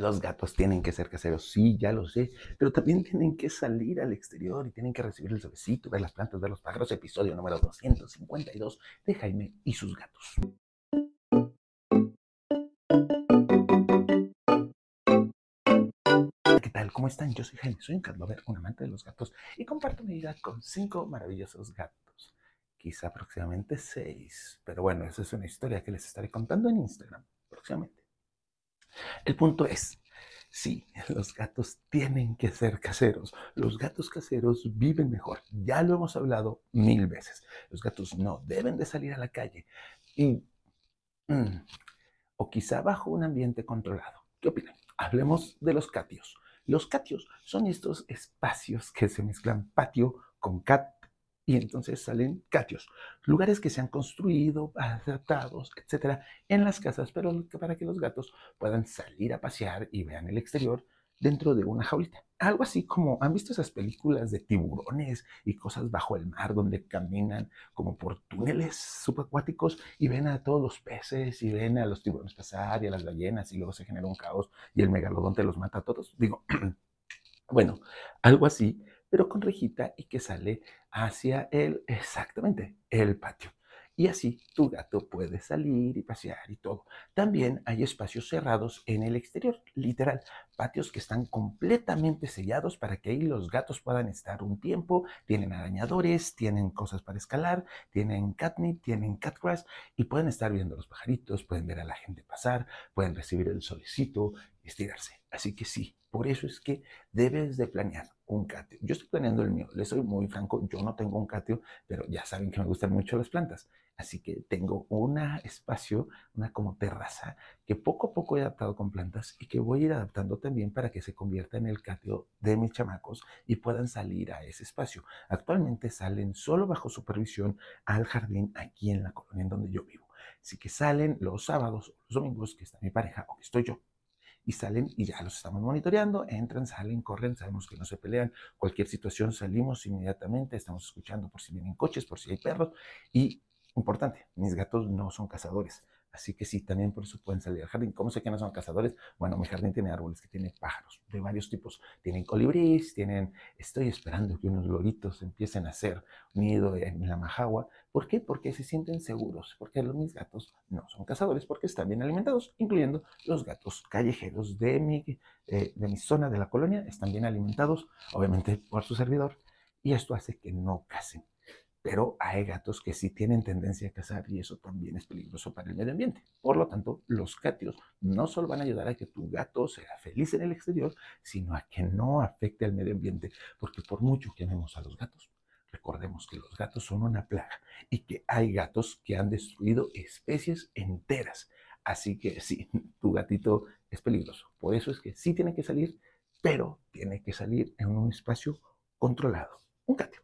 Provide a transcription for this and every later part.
Los gatos tienen que ser caseros, sí, ya lo sé, pero también tienen que salir al exterior y tienen que recibir el solecito, ver las plantas, ver los pájaros, episodio número 252 de Jaime y sus gatos. ¿Qué tal? ¿Cómo están? Yo soy Jaime, soy un catlover, un amante de los gatos y comparto mi vida con cinco maravillosos gatos. Quizá aproximadamente seis, pero bueno, esa es una historia que les estaré contando en Instagram próximamente. El punto es, sí, los gatos tienen que ser caseros. Los gatos caseros viven mejor. Ya lo hemos hablado mil veces. Los gatos no deben de salir a la calle. Y, mm, o quizá bajo un ambiente controlado. ¿Qué opinan? Hablemos de los catios. Los catios son estos espacios que se mezclan patio con cat y entonces salen catios, lugares que se han construido, adaptados, etcétera, en las casas, pero para que los gatos puedan salir a pasear y vean el exterior dentro de una jaulita. Algo así como, ¿han visto esas películas de tiburones y cosas bajo el mar donde caminan como por túneles subacuáticos y ven a todos los peces y ven a los tiburones pasar y a las ballenas y luego se genera un caos y el megalodonte los mata a todos? Digo, bueno, algo así, pero con rejita y que sale hacia el, exactamente, el patio. Y así tu gato puede salir y pasear y todo. También hay espacios cerrados en el exterior, literal, patios que están completamente sellados para que ahí los gatos puedan estar un tiempo. Tienen arañadores, tienen cosas para escalar, tienen catnip, tienen catgrass y pueden estar viendo los pajaritos, pueden ver a la gente pasar, pueden recibir el solecito, estirarse. Así que sí, por eso es que debes de planear un catio. Yo estoy planeando el mío, les soy muy franco, yo no tengo un catio, pero ya saben que me gustan mucho las plantas. Así que tengo un espacio, una como terraza, que poco a poco he adaptado con plantas y que voy a ir adaptando también para que se convierta en el catio de mis chamacos y puedan salir a ese espacio. Actualmente salen solo bajo supervisión al jardín aquí en la colonia en donde yo vivo. Así que salen los sábados o los domingos que está mi pareja o que estoy yo y salen y ya los estamos monitoreando, entran, salen, corren, sabemos que no se pelean, cualquier situación salimos inmediatamente, estamos escuchando por si vienen coches, por si hay perros y importante, mis gatos no son cazadores, Así que sí, también por eso pueden salir al jardín. ¿Cómo sé que no son cazadores? Bueno, mi jardín tiene árboles que tienen pájaros de varios tipos. Tienen colibríes, tienen... Estoy esperando que unos loritos empiecen a hacer nido en la majagua. ¿Por qué? Porque se sienten seguros. Porque los, mis gatos no son cazadores porque están bien alimentados, incluyendo los gatos callejeros de mi, eh, de mi zona de la colonia. Están bien alimentados, obviamente por su servidor. Y esto hace que no casen pero hay gatos que sí tienen tendencia a cazar y eso también es peligroso para el medio ambiente. Por lo tanto, los catios no solo van a ayudar a que tu gato sea feliz en el exterior, sino a que no afecte al medio ambiente, porque por mucho que amemos a los gatos, recordemos que los gatos son una plaga y que hay gatos que han destruido especies enteras. Así que sí, tu gatito es peligroso. Por eso es que sí tiene que salir, pero tiene que salir en un espacio controlado. Un catio.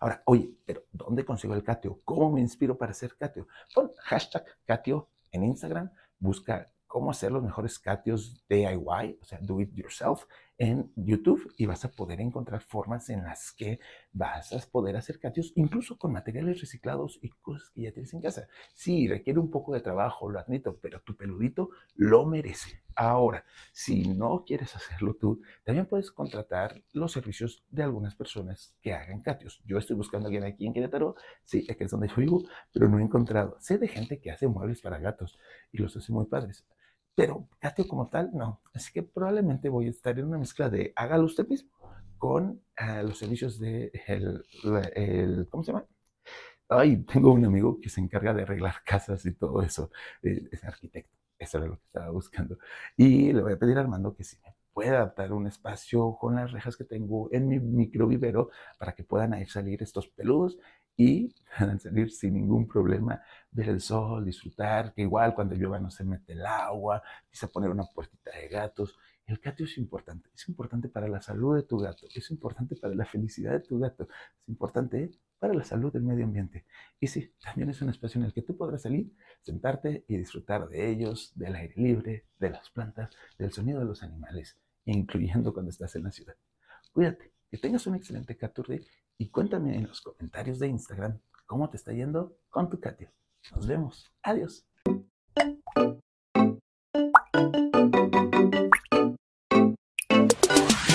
Ahora, oye, pero ¿dónde consigo el catio? ¿Cómo me inspiro para hacer catio? Pon hashtag catio en Instagram, busca cómo hacer los mejores catios DIY, o sea, do it yourself, en YouTube y vas a poder encontrar formas en las que vas a poder hacer catios incluso con materiales reciclados y cosas que ya tienes en casa. Sí, requiere un poco de trabajo, lo admito, pero tu peludito lo merece. Ahora, si no quieres hacerlo tú, también puedes contratar los servicios de algunas personas que hagan catios. Yo estoy buscando a alguien aquí en Querétaro, sí, aquí es donde yo vivo, pero no he encontrado. Sé de gente que hace muebles para gatos y los hace muy padres pero catio como tal, no. Así que probablemente voy a estar en una mezcla de hágalo usted mismo con uh, los servicios de el, el, ¿cómo se llama? Ay, tengo un amigo que se encarga de arreglar casas y todo eso, es arquitecto, eso era lo que estaba buscando. Y le voy a pedir a Armando que si me pueda adaptar un espacio con las rejas que tengo en mi microvivero para que puedan ahí salir estos peludos y salir sin ningún problema, ver el sol, disfrutar, que igual cuando llueva no se mete el agua, quizá poner una puertita de gatos. El gato es importante, es importante para la salud de tu gato, es importante para la felicidad de tu gato, es importante para la salud del medio ambiente. Y sí, también es un espacio en el que tú podrás salir, sentarte y disfrutar de ellos, del aire libre, de las plantas, del sonido de los animales, incluyendo cuando estás en la ciudad. Cuídate, que tengas un excelente Caturri y cuéntame en los comentarios de Instagram cómo te está yendo con tu Katia. Nos vemos. Adiós.